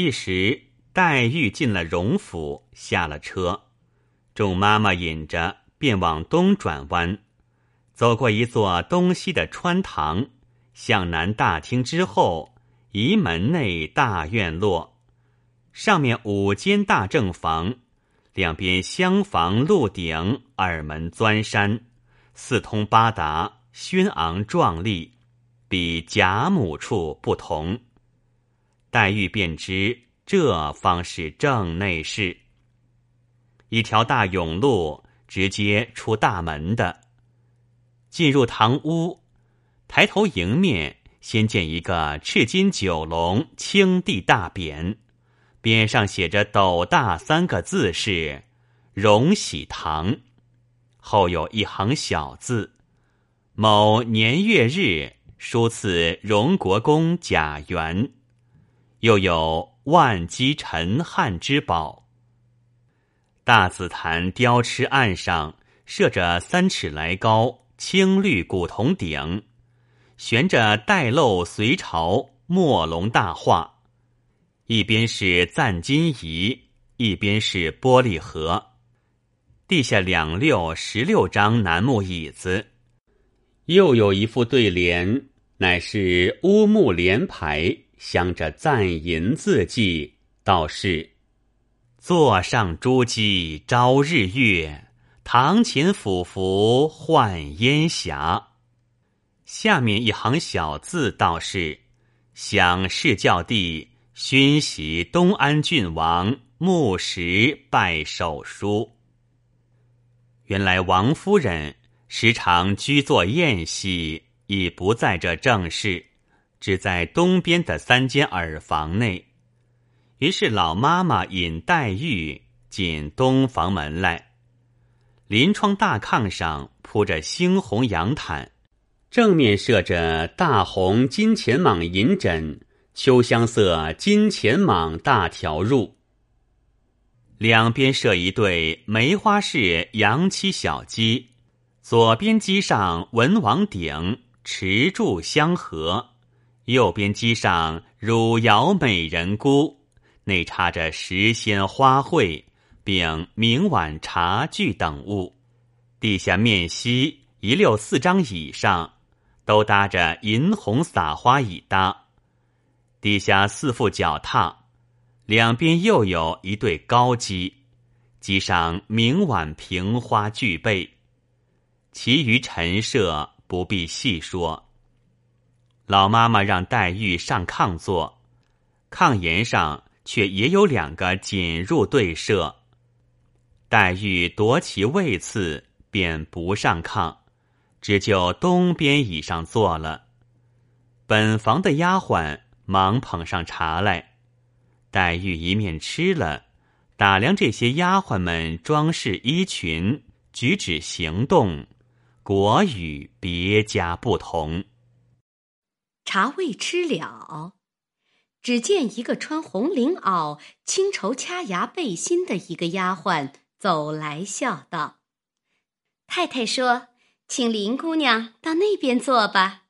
一时，黛玉进了荣府，下了车，众妈妈引着，便往东转弯，走过一座东西的穿堂，向南大厅之后，移门内大院落，上面五间大正房，两边厢房露顶，二门钻山，四通八达，轩昂壮丽，比贾母处不同。黛玉便知这方是正内室，一条大甬路直接出大门的。进入堂屋，抬头迎面，先见一个赤金九龙青地大匾，匾上写着“斗大”三个字是“荣禧堂”，后有一行小字：“某年月日，书赐荣国公贾元。”又有万机陈汉之宝。大紫檀雕螭案上设着三尺来高青绿古铜鼎，悬着带漏隋朝墨龙大画，一边是赞金仪，一边是玻璃盒。地下两六十六张楠木椅子，又有一副对联，乃是乌木联排。镶着赞银字迹，道是：“座上珠玑朝日月，堂前俯伏唤烟霞。”下面一行小字道是：“享世教帝勋袭东安郡王，木石拜手书。”原来王夫人时常居坐宴席，已不在这正室。只在东边的三间耳房内，于是老妈妈引黛玉进东房门来。临窗大炕上铺着猩红洋毯，正面设着大红金钱蟒银枕、秋香色金钱蟒大条褥。两边设一对梅花式洋漆小鸡，左边鸡上文王鼎，持柱相合。右边机上汝窑美人菇，内插着时仙花卉，并明碗茶具等物。地下面西一溜四张椅上，都搭着银红撒花椅搭。地下四副脚踏，两边又有一对高机，机上明碗平花俱备。其余陈设不必细说。老妈妈让黛玉上炕坐，炕沿上却也有两个锦褥对设。黛玉夺其位次，便不上炕，只就东边椅上坐了。本房的丫鬟忙捧上茶来，黛玉一面吃了，打量这些丫鬟们装饰衣裙、举止行动，果与别家不同。茶未吃了，只见一个穿红绫袄、青绸掐牙背心的一个丫鬟走来，笑道：“太太说，请林姑娘到那边坐吧。”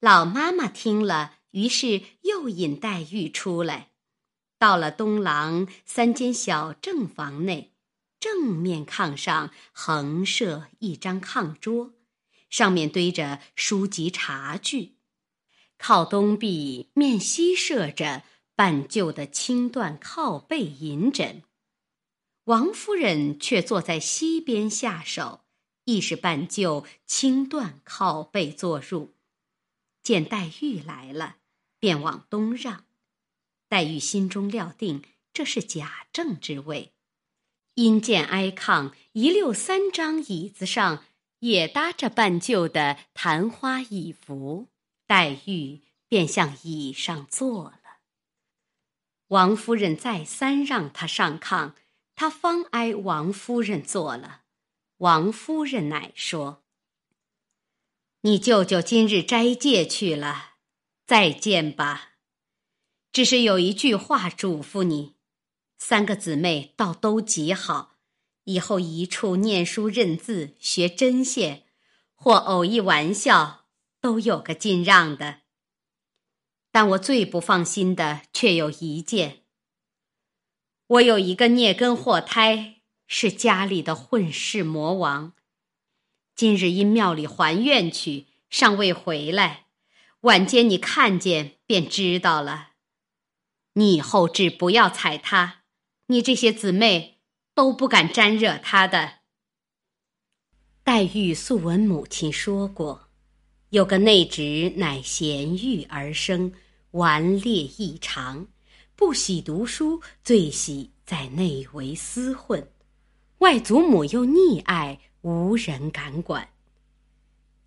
老妈妈听了，于是又引黛玉出来，到了东廊三间小正房内，正面炕上横设一张炕桌。上面堆着书籍茶具，靠东壁面西设着半旧的青缎靠背银枕。王夫人却坐在西边下手，亦是半旧青缎靠背坐入。见黛玉来了，便往东让。黛玉心中料定这是贾政之位，因见挨炕一溜三张椅子上。也搭着半旧的昙花椅服，黛玉便向椅上坐了。王夫人再三让她上炕，她方挨王夫人坐了。王夫人乃说：“你舅舅今日斋戒去了，再见吧。只是有一句话嘱咐你，三个姊妹倒都极好。”以后一处念书认字学针线，或偶一玩笑，都有个尽让的。但我最不放心的却有一件：我有一个孽根祸胎，是家里的混世魔王。今日因庙里还愿去，尚未回来。晚间你看见便知道了。你以后只不要踩他，你这些姊妹都不敢沾惹他的。黛玉素闻母亲说过，有个内侄乃贤育而生，顽劣异常，不喜读书，最喜在内为厮混，外祖母又溺爱，无人敢管。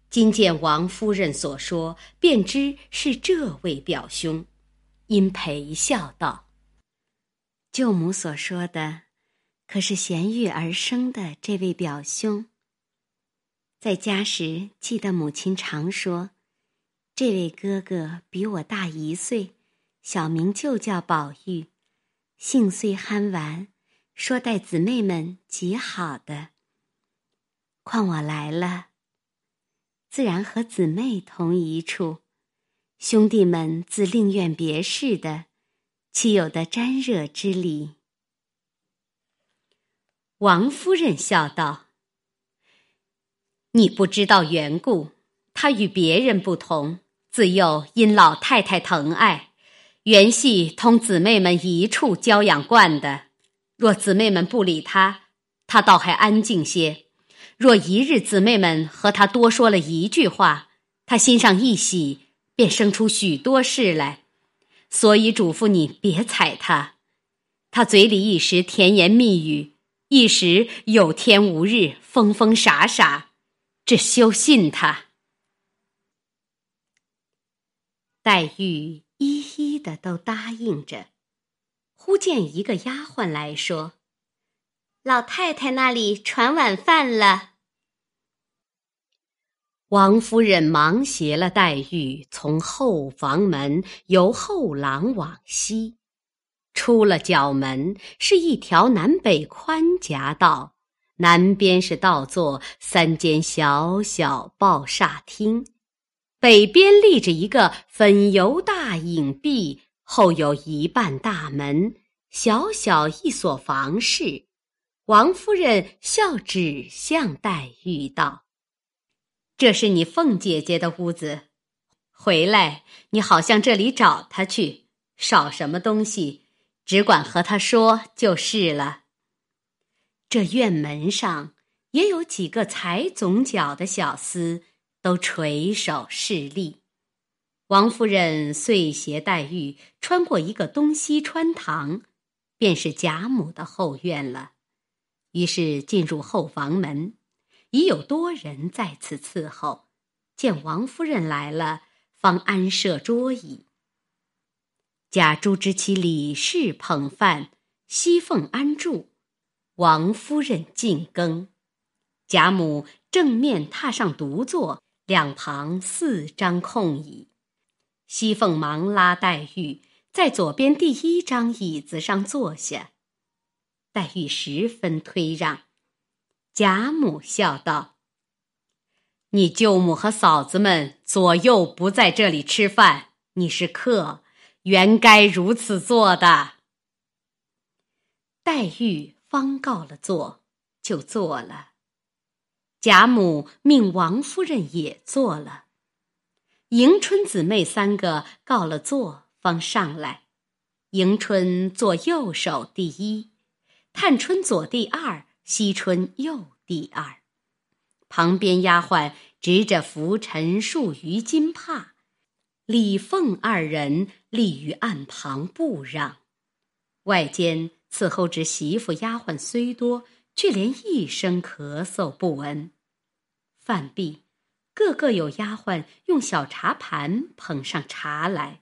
今见王夫人所说，便知是这位表兄，因陪笑道：“舅母所说的，可是贤育而生的这位表兄？在家时记得母亲常说，这位哥哥比我大一岁，小名就叫宝玉，性虽憨顽，说待姊妹们极好的。况我来了。”自然和姊妹同一处，兄弟们自另愿别事的，岂有的沾惹之理？王夫人笑道：“你不知道缘故，他与别人不同，自幼因老太太疼爱，原系同姊妹们一处娇养惯的。若姊妹们不理他，他倒还安静些。”若一日姊妹们和他多说了一句话，他心上一喜，便生出许多事来，所以嘱咐你别睬他。他嘴里一时甜言蜜语，一时有天无日，疯疯傻傻，只休信他。黛玉一一的都答应着，忽见一个丫鬟来说。老太太那里传晚饭了。王夫人忙携了黛玉，从后房门由后廊往西，出了角门，是一条南北宽夹道，南边是倒座三间小小抱厦厅，北边立着一个粉油大影壁，后有一半大门，小小一所房室。王夫人笑指向黛玉道：“这是你凤姐姐的屋子，回来你好向这里找她去，少什么东西，只管和她说就是了。”这院门上也有几个踩总角的小厮，都垂手侍立。王夫人遂携黛玉穿过一个东西穿堂，便是贾母的后院了。于是进入后房门，已有多人在此伺候。见王夫人来了，方安设桌椅。贾珠之妻李氏捧饭，熙凤安住，王夫人进羹。贾母正面踏上独坐，两旁四张空椅。熙凤忙拉黛玉在左边第一张椅子上坐下。黛玉十分推让，贾母笑道：“你舅母和嫂子们左右不在这里吃饭，你是客，原该如此做的。”黛玉方告了座，就坐了。贾母命王夫人也坐了。迎春姊妹三个告了座，方上来。迎春坐右手第一。探春左第二，惜春右第二，旁边丫鬟执着拂尘数余金帕，李凤二人立于案旁不让。外间伺候之媳妇丫鬟虽多，却连一声咳嗽不闻。饭毕，个个有丫鬟用小茶盘捧上茶来。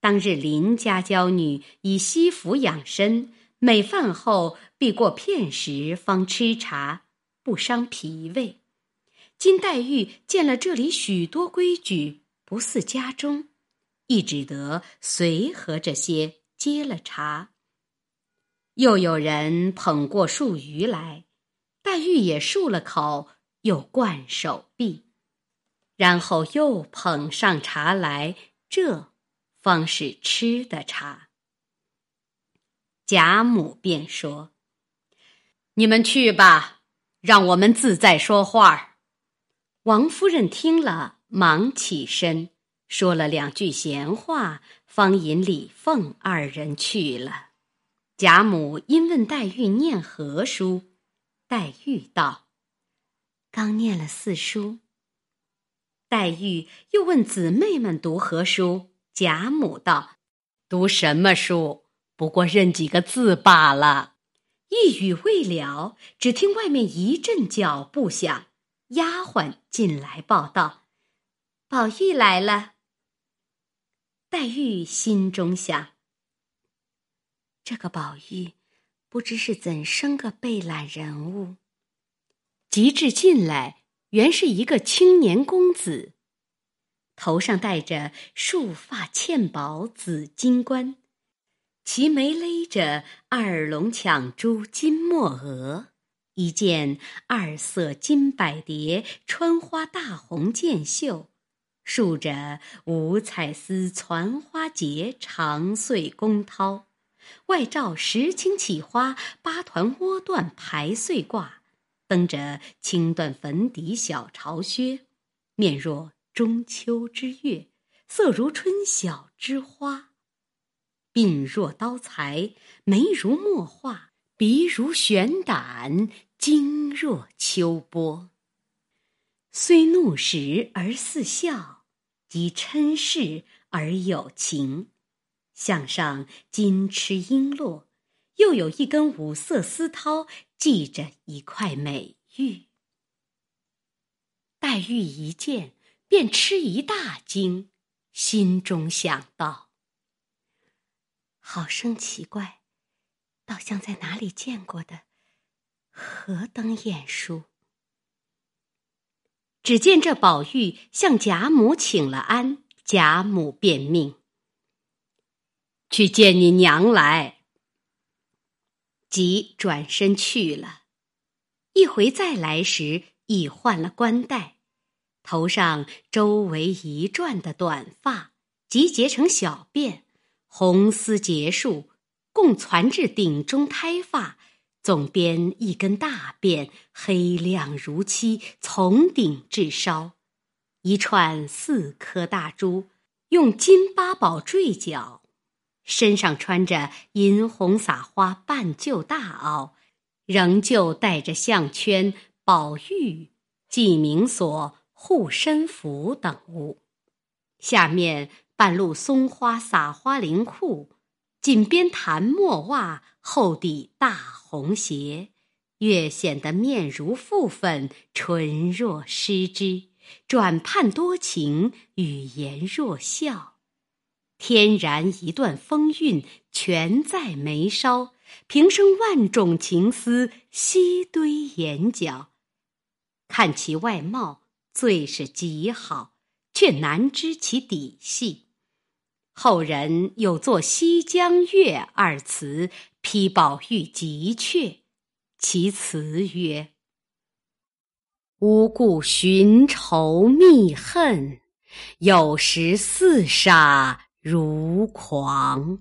当日林家娇女以西服养身。每饭后必过片时方吃茶，不伤脾胃。金黛玉见了这里许多规矩，不似家中，亦只得随和这些接了茶。又有人捧过数鱼来，黛玉也漱了口，又灌手臂，然后又捧上茶来，这方是吃的茶。贾母便说：“你们去吧，让我们自在说话。”王夫人听了，忙起身，说了两句闲话，方引李凤二人去了。贾母因问黛玉念何书，黛玉道：“刚念了四书。”黛玉又问姊妹们读何书，贾母道：“读什么书？不过认几个字罢了。”一语未了，只听外面一阵脚步响。丫鬟进来报道：“宝玉来了。”黛玉心中想：“这个宝玉，不知是怎生个被懒人物。”及至进来，原是一个青年公子，头上戴着束发嵌宝紫金冠，齐眉勒着二龙抢珠金墨额。一件二色金百蝶穿花大红箭袖，束着五彩丝攒花结长穗宫绦，外罩石青起花八团窝缎排穗褂，蹬着青缎粉底小朝靴，面若中秋之月，色如春晓之花，鬓若刀裁，眉如墨画。鼻如悬胆，睛若秋波。虽怒时而似笑，及嗔视而有情。项上金螭璎珞，又有一根五色丝绦系着一块美玉。黛玉一见，便吃一大惊，心中想到：好生奇怪。倒像在哪里见过的，何等眼熟！只见这宝玉向贾母请了安，贾母便命去见你娘来，即转身去了。一回再来时，已换了冠带，头上周围一转的短发，集结成小辫，红丝结束。共攒至顶中胎发，总编一根大辫，黑亮如漆，从顶至梢，一串四颗大珠，用金八宝坠角，身上穿着银红撒花半旧大袄，仍旧带着项圈、宝玉、记名锁、护身符等物，下面半露松花撒花绫裤。锦边檀墨袜，厚底大红鞋，越显得面如覆粉，唇若施脂，转盼多情，语言若笑，天然一段风韵，全在眉梢，平生万种情思，悉堆眼角。看其外貌，最是极好，却难知其底细。后人有作《西江月》二词，批宝玉极阙。其词曰：“无故寻仇觅恨，有时似傻如狂。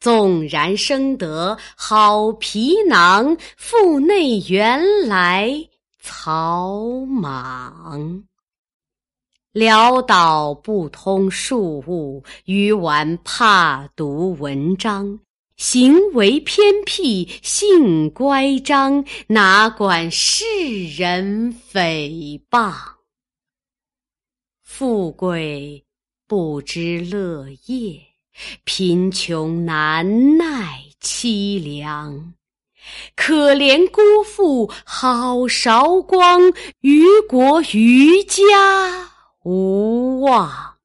纵然生得好皮囊，腹内原来草莽。”潦倒不通庶务，愚顽怕读文章，行为偏僻，性乖张，哪管世人诽谤？富贵不知乐业，贫穷难耐凄凉。可怜辜负好韶光，于国于家。无望，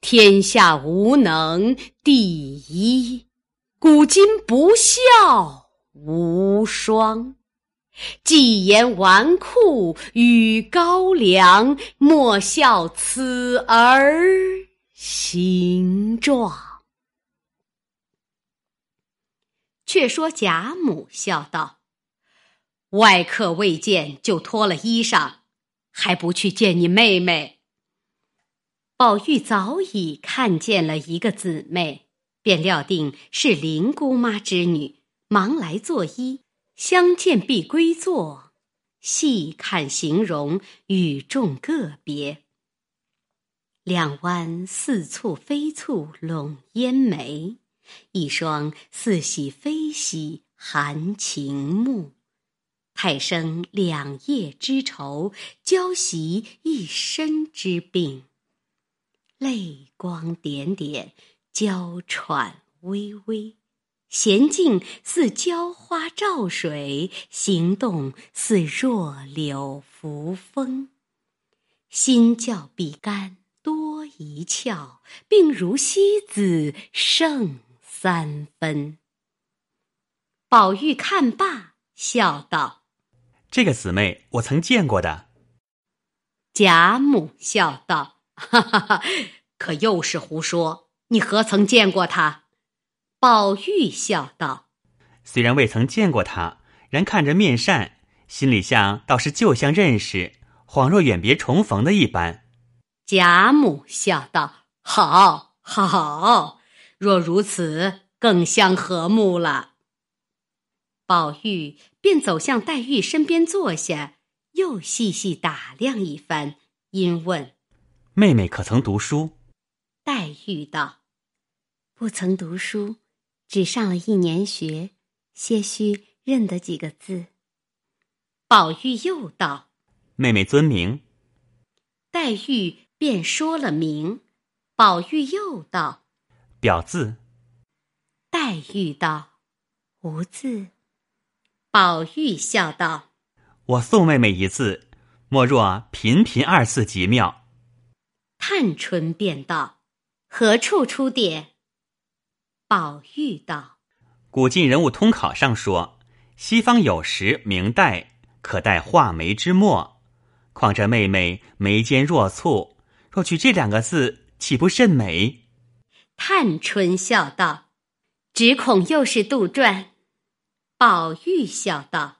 天下无能第一，古今不孝无双。既言纨绔与高粱，莫笑此儿形状。却说贾母笑道：“外客未见，就脱了衣裳。”还不去见你妹妹？宝玉早已看见了一个姊妹，便料定是林姑妈之女，忙来作揖，相见必归坐，细看形容，与众个别。两弯似蹙非蹙笼烟眉，一双似喜非喜含情目。太生两夜之愁，娇袭一身之病。泪光点点，娇喘微微，娴静似娇花照水，行动似弱柳扶风。心较比干多一窍，病如西子胜三分。宝玉看罢，笑道。这个姊妹我曾见过的。贾母笑道：“哈哈哈，可又是胡说！你何曾见过她？”宝玉笑道：“虽然未曾见过她，然看着面善，心里像倒是旧相认识，恍若远别重逢的一般。”贾母笑道：“好，好，若如此，更相和睦了。”宝玉便走向黛玉身边坐下，又细细打量一番，因问：“妹妹可曾读书？”黛玉道：“不曾读书，只上了一年学，些许认得几个字。”宝玉又道：“妹妹尊名？”黛玉便说了名。宝玉又道：“表字？”黛玉道：“无字。”宝玉笑道：“我送妹妹一字，莫若‘频频’二字极妙。”探春便道：“何处出典？”宝玉道：“古今人物通考上说，西方有时明代可代画眉之墨，况这妹妹眉间若蹙，若取这两个字，岂不甚美？”探春笑道：“只恐又是杜撰。”宝玉笑道：“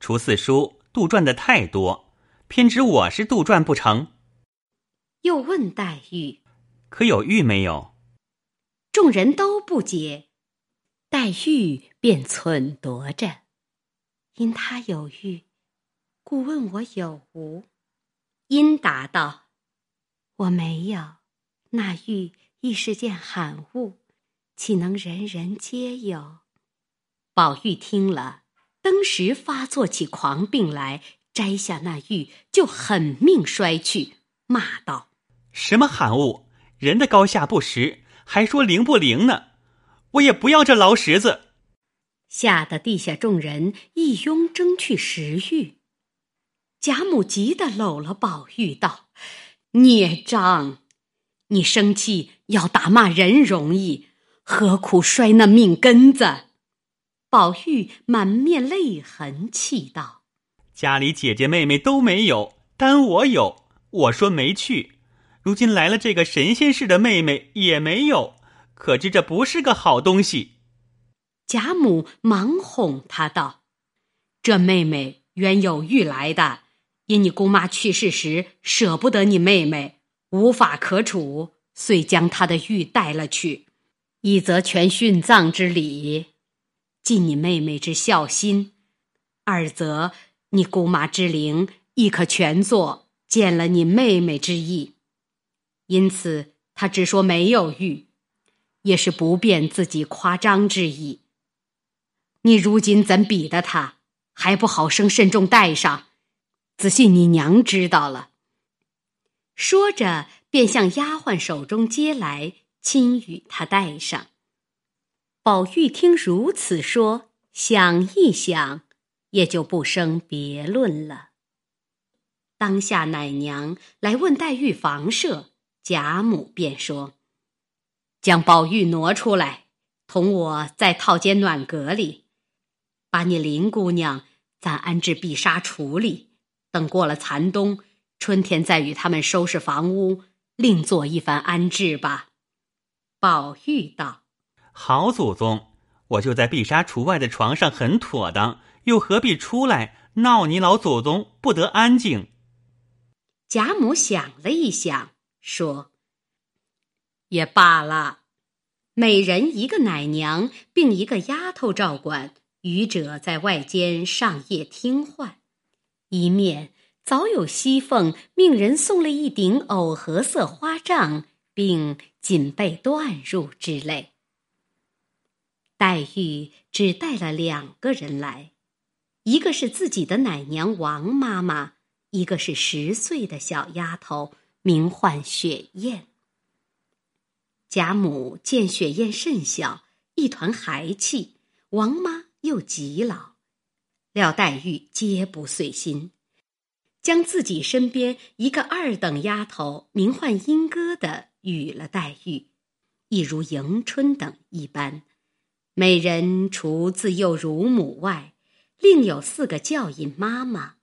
除四叔杜撰的太多，偏指我是杜撰不成？”又问黛玉：“可有玉没有？”众人都不解，黛玉便忖度着，因他有玉，故问我有无。因答道：“我没有，那玉亦是件罕物，岂能人人皆有？”宝玉听了，登时发作起狂病来，摘下那玉就狠命摔去，骂道：“什么罕物！人的高下不识，还说灵不灵呢？我也不要这劳什子！”吓得地下众人一拥争去拾玉。贾母急得搂了宝玉道：“孽障！你生气要打骂人容易，何苦摔那命根子？”宝玉满面泪痕，气道：“家里姐姐妹妹都没有，单我有。我说没去，如今来了这个神仙似的妹妹也没有，可知这不是个好东西。”贾母忙哄他道：“这妹妹原有玉来的，因你姑妈去世时舍不得你妹妹，无法可处，遂将她的玉带了去，一则全殉葬之礼。”尽你妹妹之孝心，二则你姑妈之灵亦可全作见了你妹妹之意，因此他只说没有玉，也是不便自己夸张之意。你如今怎比得他，还不好生慎重带上，仔细你娘知道了。说着，便向丫鬟手中接来，亲与他带上。宝玉听如此说，想一想，也就不生别论了。当下奶娘来问黛玉房舍，贾母便说：“将宝玉挪出来，同我在套间暖阁里，把你林姑娘暂安置碧纱橱里，等过了残冬，春天再与他们收拾房屋，另做一番安置吧。”宝玉道。好祖宗，我就在碧纱橱外的床上很妥当，又何必出来闹你老祖宗不得安静？贾母想了一想，说：“也罢了。每人一个奶娘，并一个丫头照管。愚者在外间上夜听唤。一面早有熙凤命人送了一顶藕荷色花帐，并锦被缎褥之类。黛玉只带了两个人来，一个是自己的奶娘王妈妈，一个是十岁的小丫头，名唤雪雁。贾母见雪雁甚小，一团孩气，王妈又极老，料黛玉皆不遂心，将自己身边一个二等丫头，名唤莺歌的，与了黛玉，亦如迎春等一般。每人除自幼乳母外，另有四个教引妈妈；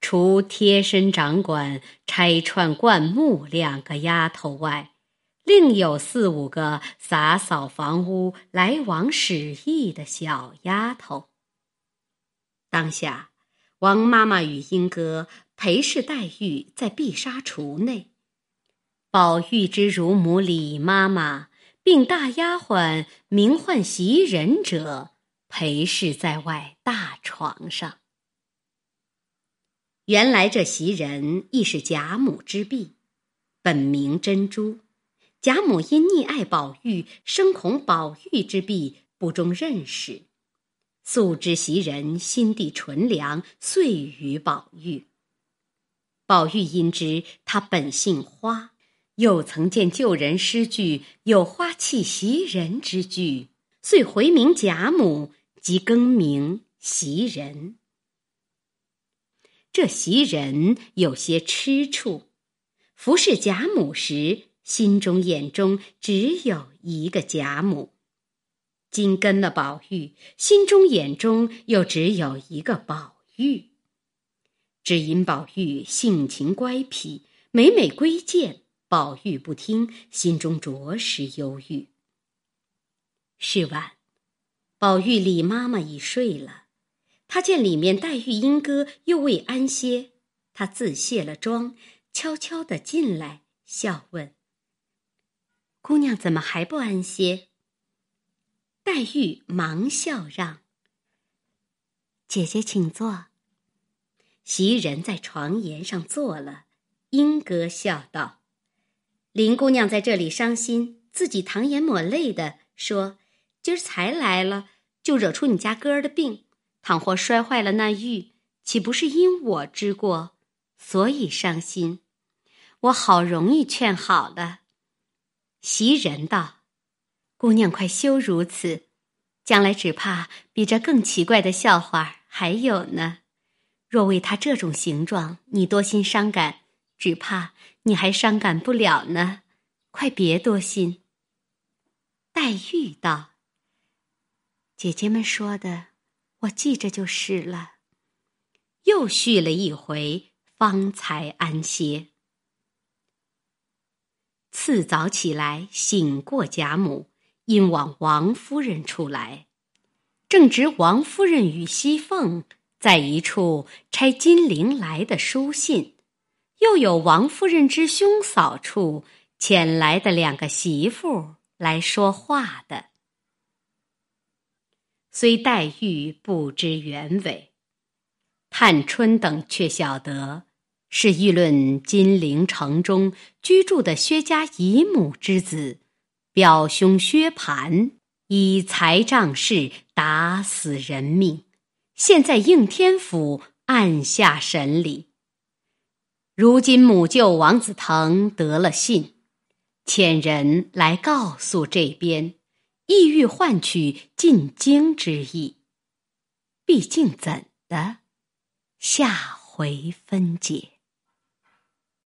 除贴身掌管拆串灌木两个丫头外，另有四五个洒扫房屋、来往使役的小丫头。当下，王妈妈与英哥陪侍黛玉在碧纱橱内，宝玉之乳母李妈妈。并大丫鬟名唤袭人者陪侍在外大床上。原来这袭人亦是贾母之婢，本名珍珠。贾母因溺爱宝玉，生恐宝玉之婢不中认识，素知袭人心地纯良，遂与宝玉。宝玉因知他本姓花。又曾见旧人诗句有花气袭人之句，遂回名贾母，即更名袭人。这袭人有些吃处，服侍贾母时，心中眼中只有一个贾母；今跟了宝玉，心中眼中又只有一个宝玉。只因宝玉性情乖僻，每每归见。宝玉不听，心中着实忧郁。是晚，宝玉李妈妈已睡了，他见里面黛玉、莺歌又未安歇，他自卸了妆，悄悄的进来，笑问：“姑娘怎么还不安歇？”黛玉忙笑让：“姐姐请坐。”袭人在床沿上坐了，莺歌笑道。林姑娘在这里伤心，自己淌眼抹泪的说：“今儿才来了，就惹出你家哥儿的病。倘或摔坏了那玉，岂不是因我之过？所以伤心。我好容易劝好了。”袭人道：“姑娘快休如此，将来只怕比这更奇怪的笑话还有呢。若为他这种形状，你多心伤感。”只怕你还伤感不了呢，快别多心。黛玉道：“姐姐们说的，我记着就是了。”又续了一回，方才安歇。次早起来，醒过贾母，因往王夫人处来，正值王夫人与熙凤在一处拆金陵来的书信。又有王夫人之兄嫂处遣来的两个媳妇来说话的，虽黛玉不知原委，探春等却晓得是议论金陵城中居住的薛家姨母之子，表兄薛蟠以财仗势打死人命，现在应天府按下审理。如今母舅王子腾得了信，遣人来告诉这边，意欲换取进京之意。毕竟怎的，下回分解。